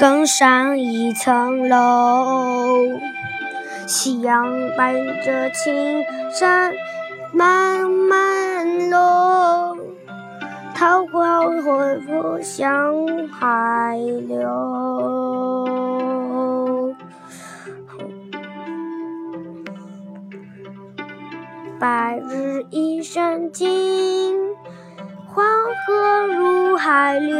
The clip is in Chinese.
更上一层楼。夕阳伴着青山慢慢落，桃花缓缓向海流。白日依山尽。黄河入海流，